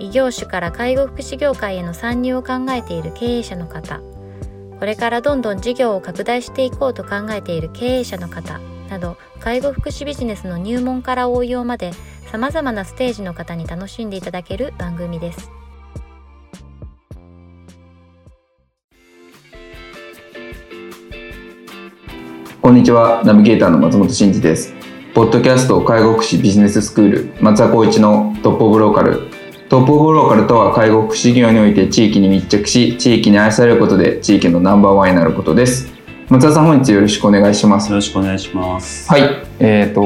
異業種から介護福祉業界への参入を考えている経営者の方。これからどんどん事業を拡大していこうと考えている経営者の方。など介護福祉ビジネスの入門から応用までさまざまなステージの方に楽しんでいただける番組です。こんにちは。ナビゲーターの松本真嗣です。ポッドキャスト介護福祉ビジネススクール松田光一のトップオブローカル。トップオブローカルとは介護福祉業において地域に密着し地域に愛されることで地域のナンバーワンになることです。松田さん本日よろしくお願いします。よろしくお願いします。はい。えーと、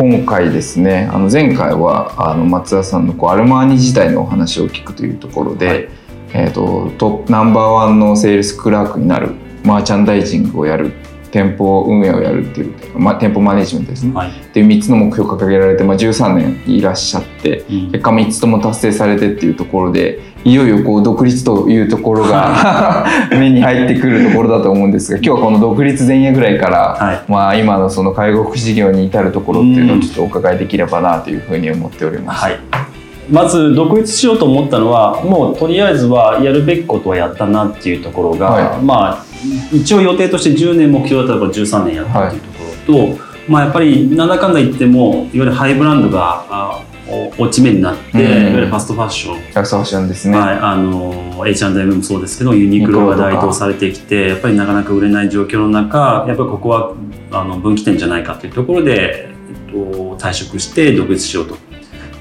今回ですねあの前回はあの松田さんのこうアルマーニ自体のお話を聞くというところで、はい、えーと、とトップナンバーワンのセールスクラークになるマーチャンダイジングをやる店舗運営をやるっていう、まあ、店舗マネジメントです。ね、はい、っていう3つの目標を掲げられて、まあ、13年いらっしゃって、うん、結果3つとも達成されてっていうところでいよいよこう独立というところが 目に入ってくるところだと思うんですが今日はこの独立前夜ぐらいから、はい、まあ、今のその介護福祉事業に至るところっていうのをちょっとお伺いできればなというふうに思っております。はいまず独立しようと思ったのはもうとりあえずはやるべきことはやったなっていうところが、はい、まあ一応予定として10年目標だったら13年やったっていうところと、はい、まあ、やっぱりなんだかんだ言ってもいわゆるハイブランドが落ち目になって、うん、いわゆるファストファッション。ファストファッションですね、はい、あの H&M もそうですけどユニクロが台頭されてきてやっぱりなかなか売れない状況の中やっぱりここはあの分岐点じゃないかというところで、えっと、退職して独立しようと。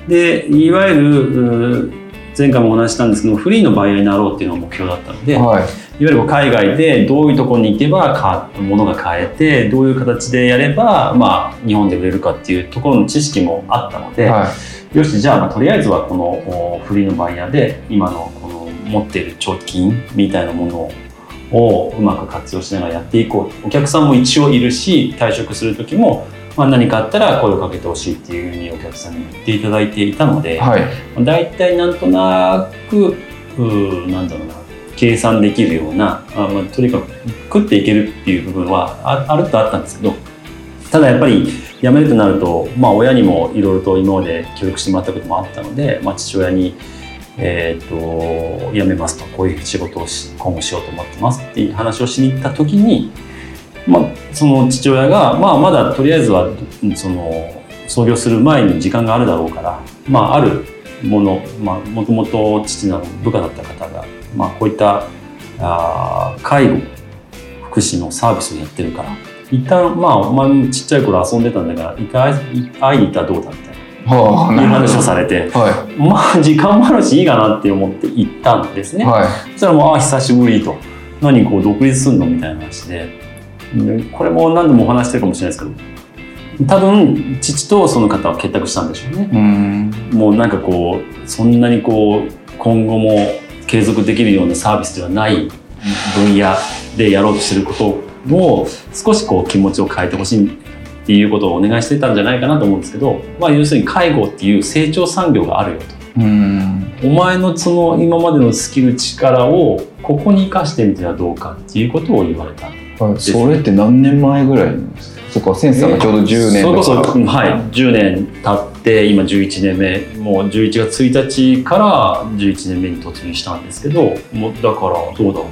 でいわゆる前回もお話したんですけどフリーのバイヤーになろうっていうのが目標だったので、はい。いわゆる海外でどういうところに行けば物が買えてどういう形でやれば、まあ、日本で売れるかっていうところの知識もあったので、はい、よしじゃあ、まあ、とりあえずはこのフリーのバイヤーで今のこの持っている貯金みたいなものをうまく活用しながらやっていこうお客さんも一応いるし退職する時も、まあ、何かあったら声をかけてほしいっていうふうにお客さんに言っていただいていたので、はい、大体なんとなくうなんだろうな計算できるようなあ、まあ、とにかく食っていけるっていう部分はああるとあったんですけどただやっぱり辞めるとなると、まあ、親にもいろいろと今まで協力してもらったこともあったので、まあ、父親に、えーと、辞めますとこういう仕事をし今後しようと思ってますっていう話をしに行った時に、まあ、その父親が、まあ、まだとりあえずはその創業する前に時間があるだろうから、まあ、あるもの、まあ、もともと父の部下だった方がまあ、こういったあ介護福祉のサービスをやってるから一旦まあお前ちっちゃい頃遊んでたんだから一回会いに行ったらどうだみたいな、はあ、いう話をされて、はい、まあ時間もあるしいいかなって思って行ったんですね、はい、そしたらもうあ久しぶりと。何こう独立すんの？みたいな話でこれも何度もお話してるかもしれないですけど多分父とその方は結託したんでしょうね。うもうなんかこうそんなにこう今後も継続できるようなサービスではない分野でやろうとしてることを少しこう気持ちを変えてほしいっていうことをお願いしてたんじゃないかなと思うんですけど、まあ、要するに介護っていう成長産業があるよと。お前のその今までのスキル力をここに生かしてみてはどうかっていうことを言われたそれって何年前ぐらいなんですか？そこセンサーがちょうど10年それこそ、はい、10年経って今11年目もう11月1日から11年目に突入したんですけどもうだからどうだろ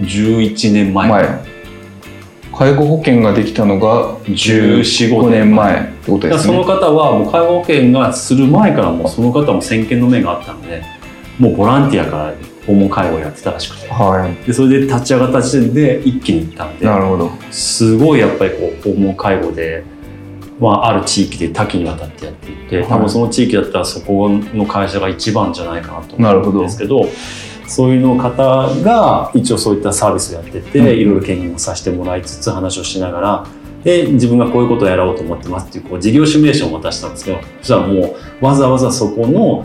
う。11年前。前。介護保険ができたのが1415年前ってことですね。その方はもう介護保険がする前からもうその方も先見の目があったのでもうボランティアから訪問介護をやってたらしくて、はい、でそれで立ち上がった時点で一気に行ったんでなるほど。すごいやっぱりこう訪問介護で、まあ、ある地域で多岐にわたってやっていて、多分その地域だったらそこの会社が一番じゃないかなと思うんですけどそういうの方が一応そういったサービスをやってて、うん、いろいろ権限をさせてもらいつつ話をしながらで自分がこういうことをやろうと思ってますっていうこう事業シミュレーションを渡したんですけどそしたらもうわざわざそこの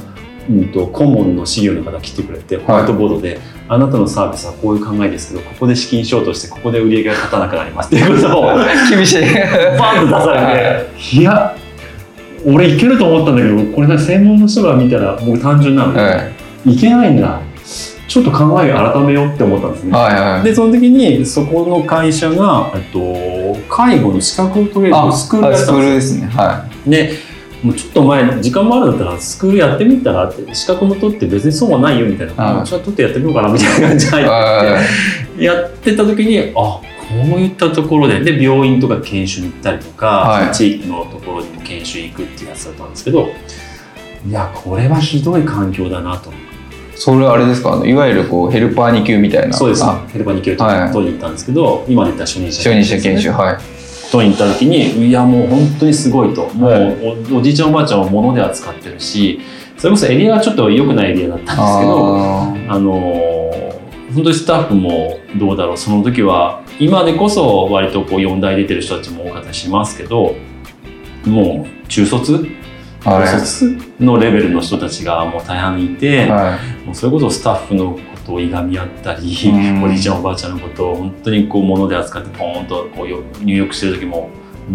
うん、と顧問の資料の方が来てくれてホワイトボードで、あなたのサービスはこういう考えですけどここで資金ショートしてここで売り上げが立たなくなります。っていうことを厳しい。バンと出されて。い。や俺いけると思ったんだけどこれな専門の人が見たらもう単純なの。で、はい。いけないんだ。ちょっと考えを改めようって思ったんですね。はいはい。でその時にそこの会社が、えっと、介護の資格を取れるあスクールやあスクったんでールですね。はすよでもうちょっと前時間もあるんだったらスクールやってみたらって資格も取って別に損はないよみたいな、はいじゃあ取ってやってみようかなみたいな感じで入い。ってはいやってた時にあこういったところでで病院とか研修に行ったりとか、はい地域のところにも研修行くっていうやつだったんですけどいやこれはひどい環境だなとそれはあれですか？あのいわゆるこうヘルパー2級みたいな。そうですあヘルパーに行けるとはい取りに行ったんですけど、今で言ったら初任者初任者研修。はい。取りに行った時にいやもう本当にすごいと。もう、はい。おおじいちゃんおばあちゃんは物で扱ってるしそれこそエリアはちょっと良くないエリアだったんですけどああのー本当にスタッフもどうだろう。その時は今でこそ割とこう4代出てる人たちも多かったりしますけどもう中卒？高卒のレベルの人たちがもう大半いて、はもうそれこそスタッフのことをいがみ合ったり、うん。おじいちゃんおばあちゃんのことを本当にこう物で扱ってポーンとこうよ入浴してる時も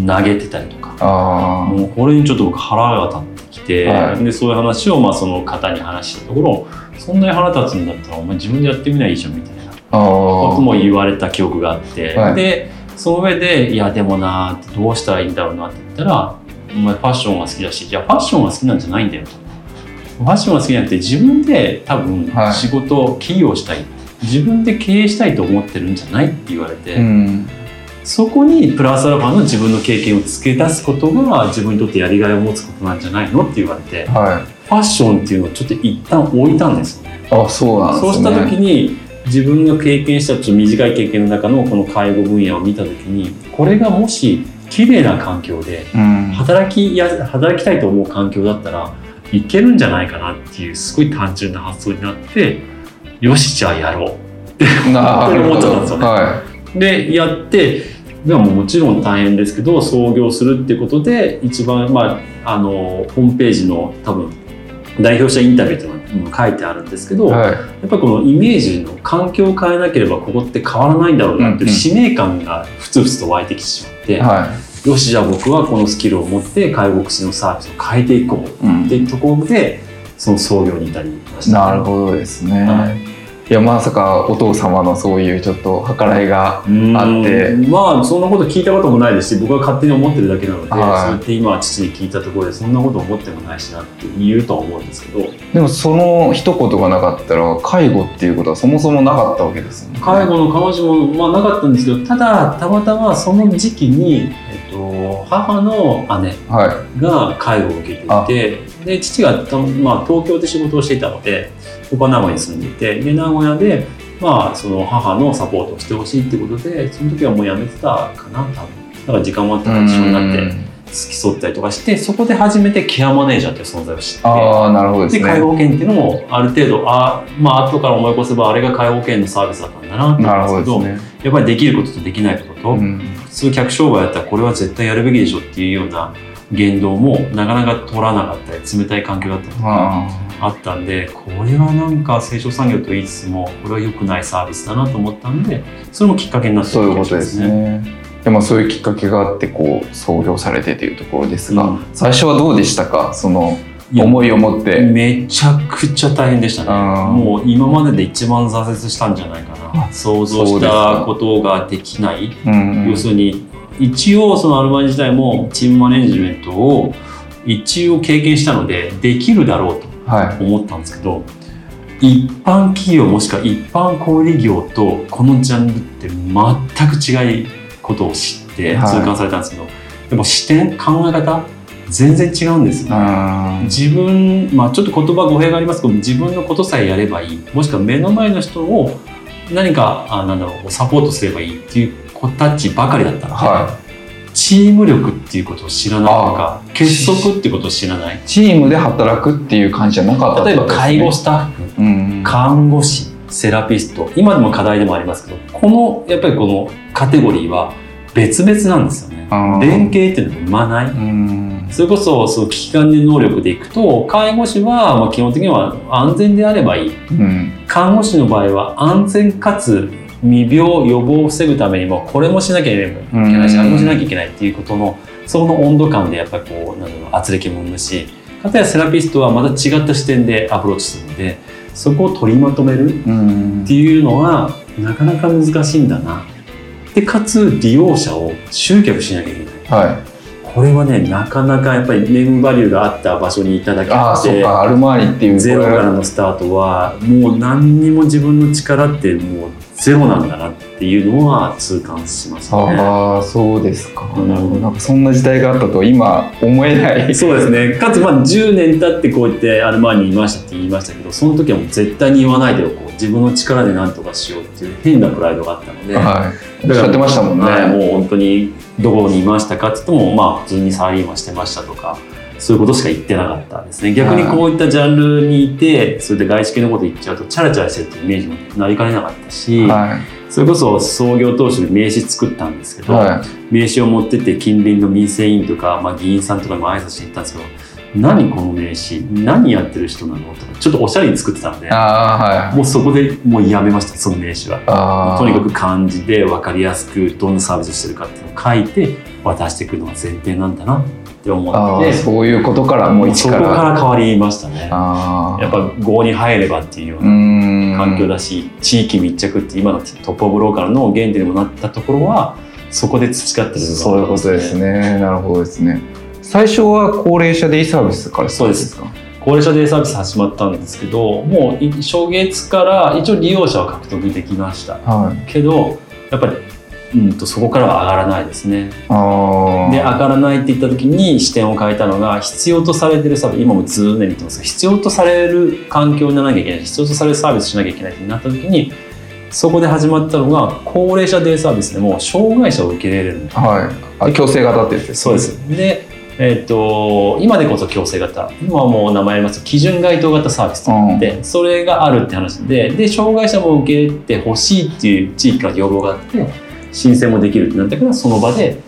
投げてたりとか。もうこれにちょっと僕腹が立ってきて、はい。でそういう話をまあその方に話したところそんなに腹立つんだったらお前自分でやってみないいじゃんみたいな。ことも言われた記憶があって、はい。でその上で「いやでもな」ってどうしたらいいんだろうなって言ったら「お前ファッションが好きだしいやファッションが好きなんじゃないんだよ」と。ファッションが好きじゃなくて自分で多分はい仕事を起業したい、自分で経営したいと思ってるんじゃないって言われて、うん。そこにプラスアルファの自分の経験を付け出すことが自分にとってやりがいを持つことなんじゃないのって言われてはい。ファッションっていうのをちょっと一旦置いたんですよね。あ、そうなんね。そうした時に自分が経験したちょっと短い経験の中のこの介護分野を見た時にこれがもし綺麗な環境でうん。働きや働きたいと思う環境だったらいけるんじゃないかなっていうすごい単純な発想になってよしじゃあやろう なるほど。思っちゃったんですよねはでやってでももちろん大変ですけど創業するっていうことで一番まああのホームページの多分代表者インタビューっていうのが書いてあるんですけど、い。はい。やっぱこのイメージの環境を変えなければここって変わらないんだろうなっていう使命感がふつふつと湧いてきてしまって、はよしじゃあ僕はこのスキルを持って介護福祉のサービスを変えていこう。っていうところでその創業に至りました、なるほどですね。、はい。やまさかお父様のそういうちょっと計らいがうん。あって。まあそんなこと聞いたこともないですし僕は勝手に思ってるだけなので、はい。そうやって今父に聞いたところでそんなこと思ってもないしなって言うとは思うんですけど。でもその一言がなかったら介護っていうことはそもそもなかったわけですよね。介護の彼女も、まあ、なかったんですけどただたまたまその時期に、と、母の姉はが介護を受けていてで父がた、まあ、東京で仕事をしていたので僕は名古屋に住んでいてで名古屋で、まあ、その母のサポートをしてほしいってことでその時はもう辞めてたかな多分だから時間もあっい。たから一緒になってうん付き添ったりとかしてそこで初めてケアマネージャーという存在を知って。ああなるほどですね。で介護保険っていうのもある程度あまあ後から思い起こせばあれが介護保険のサービスだったんだなってなる思うんですけどね。やっぱりできることとできないことと、うん普通客商売やったらこれは絶対やるべきでしょっていうような言動もなかなか取らなかったり冷たい環境だったりとかああったんでこれはなんか成長産業と言いつつもこれは良くないサービスだなと思ったんでそれもきっかけになってそういう気がしまことですね。でもそういうきっかけがあってこう創業されてというところですが、うん。最初はどうでしたか？その思いを持って。めちゃくちゃ大変でしたね。もう今までで一番挫折したんじゃないかな。あ想像したことができない。うんうん。要するに一応そのアルバイト自体もチームマネジメントを一応経験したのでできるだろうとはい。思ったんですけど一般企業もしくは一般小売業とこのジャンルって全く違いことを知ってはい。痛感されたんですけど、でも視点考え方全然違うんですよ、あー。自分、まあ、ちょっと言葉語弊がありますけど自分のことさえやればいい。もしくは目の前の人を何かあなんだろうサポートすればいいっていう子たちばかりだったので、はチーム力っていうことを知らないとか結束っていうことを知らない。い。チームで働くっていう感じじゃなかった例えば介護スタッフ。うん。看護師セラピスト。今でも課題でもありますけどこのやっぱりこのカテゴリーは別々なんですよね。連携っていうのは生まない。うん。それこそその危機管理能力でいくと介護士はまあ基本的には安全であればいい。うん。看護師の場合は安全かつ未病予防を防ぐためにもこれもしなきゃいけない。しうん。あれもしなきゃいけないっていうことのその温度感でやっぱりこうなんだろう圧力も生むしかたやセラピストはまた違った視点でアプローチするのでそこを取りまとめるうんっていうのはなかなか難しいんだな。でかつ利用者を集客しなきゃいけない。はいこれはねなかなかやっぱりネームバリューがあった場所にいただけああそうあってゼロからのスタートはもう何にも自分の力ってもうゼロなんだなっていうのは痛感しましたね。ああそうですか、うん。なるほどなんかそんな時代があったと今思えない。そうですね。かつまあ10年経ってこうやってアルマーニにいましたって言いましたけどその時はもう絶対に言わないでおこう。自分の力で何とかしようっていう変なプライドがあったので。はい。おっしゃってましたもんね、はいもう本当にどこにいましたかって言ってもまあ普通にサラリーマンしてましたとかそういうことしか言ってなかったですね。逆にこういったジャンルにいてそれで外資系のこと言っちゃうとチャラチャラしてるっていうイメージもなりかねなかったし、はそれこそ創業当初に名刺作ったんですけど、い。は名刺を持ってって近隣の民生委員とか、まあ、議員さんとかにも挨拶しに行ったんですけど何この名刺？何やってる人なの？とかちょっとおしゃれに作ってたのではい。もうそこでもうやめましたその名刺は。とにかく漢字で分かりやすくどんなサービスしてるかっていうのを書いて渡していくのが前提なんだなって思あって。あそういうことからもう一そこからから変わりましたね。やっぱ郷に入ればっていうよううな環境だし、地域密着って今のトップオブローカルの原点にもなったところはそこで培ってる部分がそういうことですね。なるほどですね。最初は高齢者デイサービスから。スタートです。か高齢者デイサービス始まったんですけどもうい初月から一応利用者は獲得できました。はい。けどやっぱりうんとそこからは上がらないですね。で上がらないって言った時に視点を変えたのが必要とされてるサービス今も常に言ってます。が必要とされる環境にならなきゃいけない必要とされるサービスしなきゃいけないってなった時にそこで始まったのが高齢者デイサービスでも障害者を受け入れれるんだ。はい。あ強制型ってやつですそうです。でえっと今でこそ強制型。今はもう名前あります。基準該当型サービスとうん。でそれがあるって話でで障害者も受け入れてほしいっていう地域から要望があって申請もできるってなったからその場で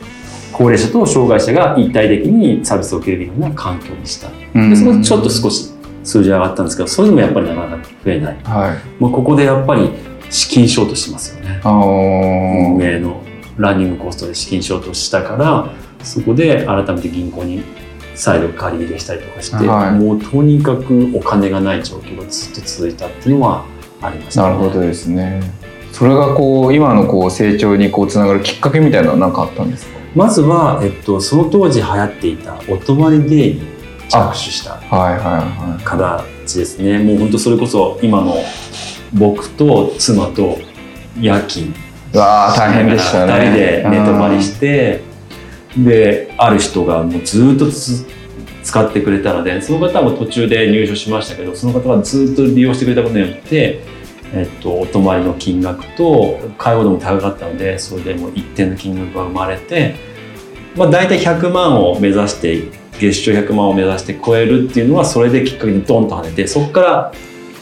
高齢者と障害者が一体的にサービスを受けれるような環境にした。うん。でそこでちょっと少し数字上がったんですけどそれでもやっぱりなかなか増えない。はい。もうここでやっぱり資金ショートしますよね。運営のランニングコストで資金ショートしたからそこで改めて銀行に再度借り入れしたりとかして、はい。もうとにかくお金がない状況がずっと続いたっていうのはありましたね。なるほどですねそれがこう今のこう成長にこうつながるきっかけみたいなのは何かあったんですか？まずは、えっと、その当時流行っていたお泊まりデイに着手したはいはいはい。形ですね。もう本当それこそ今の僕と妻と夜勤うわあ大変でしたね。2人で寝泊まりしてである人がもうずっとつ使ってくれたのでその方も途中で入所しましたけどその方がずっと利用してくれたことによって、えっと、お泊まりの金額と介護度も高かったのでそれでもう一定の金額が生まれて、まあ、大体100万を目指して月賞100万を目指して超えるっていうのはそれできっかけにドンと跳ねてそこから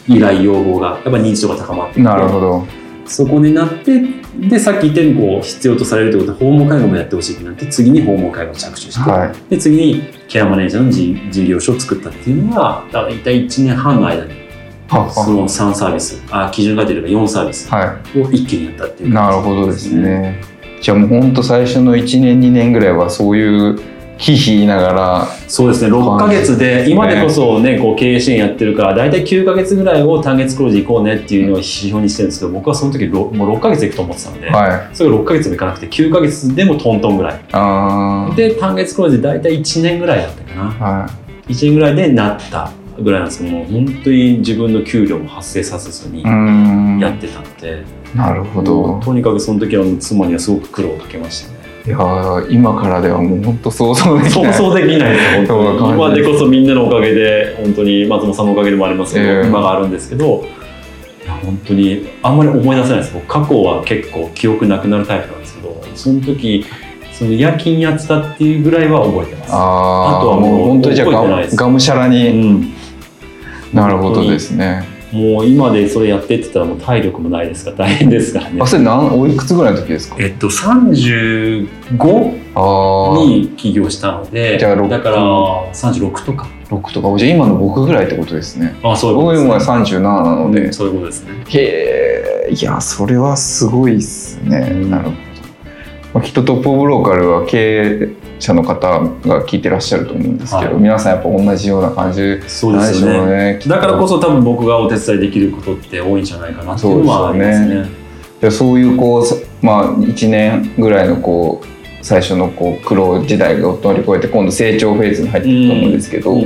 依頼要望がやっぱ認知度が高まってなるほど。そこになってでさっき言ったようにこう必要とされるということで訪問介護もやってほしいってなって次に訪問介護を着手して、はい。で次にケアマネージャーの事事業所を作ったっていうのが大体1年半の間にはその3サービス。あ基準が出れば4サービス。はを一気にやったっていいうなるほどですね。じゃあもう本当最初の1年2年ぐらいはそういうひいひい言いながら。そうですね。6ヶ月で今でこそねこう経営支援やってるから大体9ヶ月ぐらいを単月黒字行こうねっていうのを指標にしてるんですけど僕はその時ろもう6ヶ月いくと思ってたので、はい。それが6ヶ月もいかなくて9ヶ月でもトントンぐらい。あで単月黒字で大体1年ぐらいだったかな。あは1年ぐらいでなったぐらいなんですけどもう本当に自分の給料も発生させずにやってたので、なるほもどうとにかくその時は妻にはすごく苦労をかけましたね。いやー今からではもう本当想像できない。想像できないです本当今でこそみんなのおかげで本当に松本さんのおかげでもありますけど、ええ。今があるんですけどいや本当にあんまり思い出せないです。僕過去は結構記憶なくなるタイプなんですけどその時その夜勤やってたっていうぐらいは覚えてます。ああとはもう本当にじゃあががむしゃらうに、んなるほどですね。もう今でそれやってって言ったらもう体力もないですから大変ですからね。あそれ何おいくつぐらいの時ですか？えっと35ああに起業したのでじゃあ六。だから36とか。6とか。じゃあ今の僕ぐらいってことですね。あそういうこと僕です、今37なので、うんそういうことですね。へえいやそれはすごいっすね、うん。なるほど、まあ、きっとトップオブローカルは経営者の方が聞いてらっしゃると思うんですけど、はい。皆さんやっぱ同じような感じそうなんでしょですよねうねきっと。だからこそ多分僕がお手伝いできることって多いんじゃないかなっていうのはありますそうでね。でそういうこうさまあ1年ぐらいのこう最初のこう苦労時代を乗り越えて今度成長フェーズに入っていくと思うんですけど、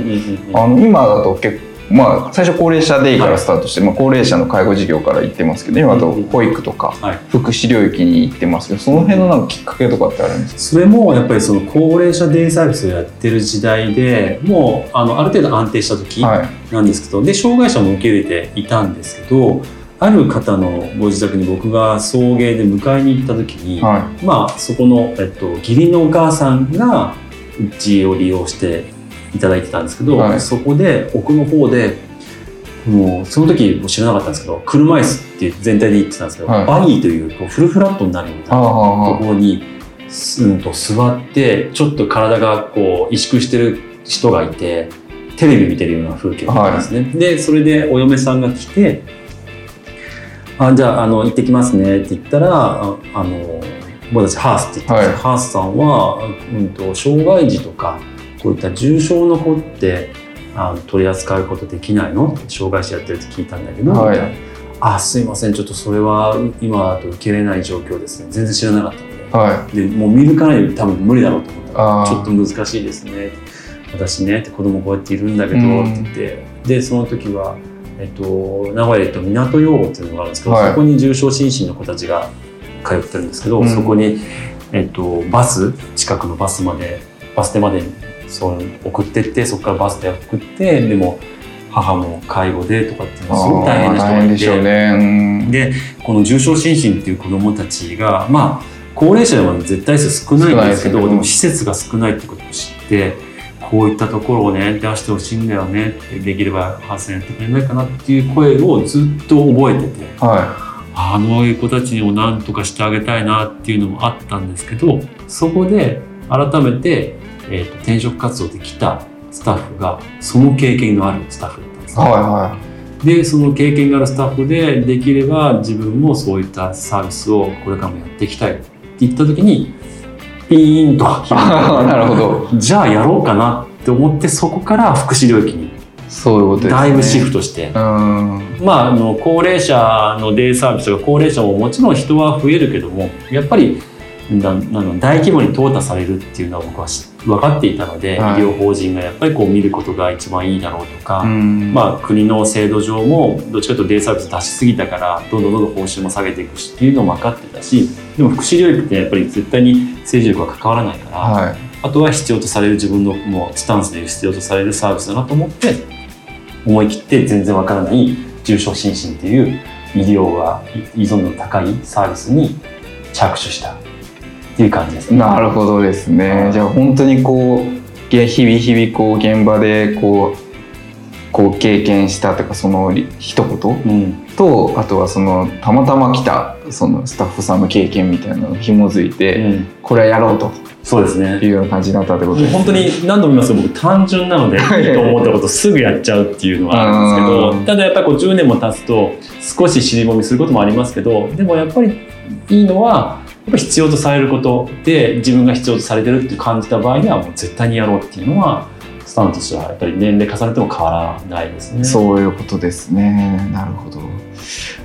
あの今だと結構まあ最初高齢者デイからスタートして、まあ、高齢者の介護事業から行ってますけど今だと保育とかはい。福祉領域に行ってますけどその辺のなんかきっかけとかってあるんですか？それもやっぱりその高齢者デイサービスをやってる時代でもうあのある程度安定した時はい。なんですけど、で障害者も受け入れていたんですけどある方のご自宅に僕が送迎で迎えに行った時に、はまあそこの、えっと、義理のお母さんがうちを利用していただいてたんですけど、はい。そこで奥の方でもうその時も知らなかったんですけど車椅子っていう全体で言ってたんですけど、はい。バギーというこうフルフラットになるみたいなところにすんと座ってちょっと体がこう萎縮してる人がいてテレビ見てるような風景だったんですね、でそれでお嫁さんが来て「あじゃああの行ってきますね」って言ったらああの僕たちハースって言ってます、はい。ハースさんは、うん、と障害児とかこういった重症の子ってあの取り扱うことできないの？障害者やってるって聞いたんだけど、はい。あすいません。ちょっとそれは今だと受けれない状況ですね。全然知らなかったので。はでもう見抜かないと多分無理だろうと思ったちょっと難しいですね。私ね。って子供こうやっているんだけど。うん。って言って。でその時は、えっと、名古屋と港養護っていうのがあるんですけど、はい。そこに重症心身の子たちが通ってるんですけど、うん。そこに、えっと、バス近くのバスまでバス停までそう送ってってそこからバスで送ってでも母も介護でとかっていうのはすごく大変な人がいてでしょうね。うん。でこの重症心身っていう子どもたちがまあ高齢者では絶対数少ないんですけどでも施設が少ないってことを知ってこういったところをね出してほしいんだよねってできれば発生やってくれないかなっていう声をずっと覚えててはあの子たちにも何とかしてあげたいなっていうのもあったんですけどそこで改めて、えーと転職活動で来たスタッフがその経験のあるスタッフだったんですいはいはでその経験があるスタッフでできれば自分もそういったサービスをこれからもやっていきたいって言った時にピーンと。い なるほど。じゃあやろうかなって思ってそこから福祉領域に。そういうことだいぶシフトして、うん。まああの高齢者のデイサービスとか高齢者ももちろん人は増えるけどもやっぱりななの大規模に淘汰されるっていうのは僕は知分かっていたので、はい。医療法人がやっぱりこう見ることが一番いいだろうとか、うん。まあ、国の制度上もどっちかというとデイサービス出しすぎたからどんどんどんどん報酬も下げていくしっていうのも分かってたしでも福祉領域ってやっぱり絶対に政治力は関わらないから、はい。あとは必要とされる自分のもうスタンスで必要とされるサービスだなと思って思い切って全然分からない重症心身っていう医療が依存度の高いサービスに着手したいう感じですね。なるほどですね。じゃあ本当にこうげ日々日々こう現場でこうこう経験したとかその一言？うん、とあとはそのたまたま来たそのスタッフさんの経験みたいなのを紐づいて、うん、これはやろうと。そうですね。いうような感じになったってことです。本当に何度も言います。けど僕単純なので い。いと思ったことをすぐやっちゃうっていうのはあるんですけうんどただやっぱりこう10年も経つと少し尻込みすることもありますけどでもやっぱりいいのはやっぱり必要とされることで自分が必要とされてるって感じた場合にはもう絶対にやろうっていうのはスタンスとしてはやっぱり年齢重ねても変わらないですね。そういうことですね。なるほど。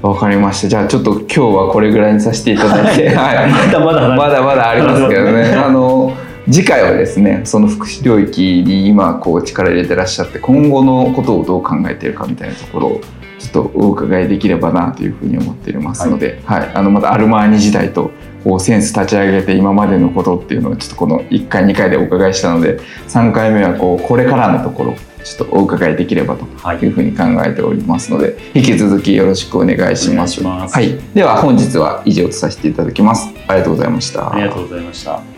わかりました。じゃあちょっと今日はこれぐらいにさせていただいて、はい。まだまだまだまだありますけどね。あの次回はですね、その福祉領域に今こう力入れてらっしゃって、今後のことをどう考えているかみたいなところをちょっとお伺いできればなというふうに思っていますので、はい、あのまたアルマーニ時代とこうセンス立ち上げて今までのことっていうのをちょっとこの1回2回でお伺いしたので、3回目はこうこれからのところちょっとお伺いできればとはいいうふうに考えておりますので、引き続きよろしくお願いします。お願いしますはい、では本日は以上とさせていただきます。ありがとうございました。ありがとうございました。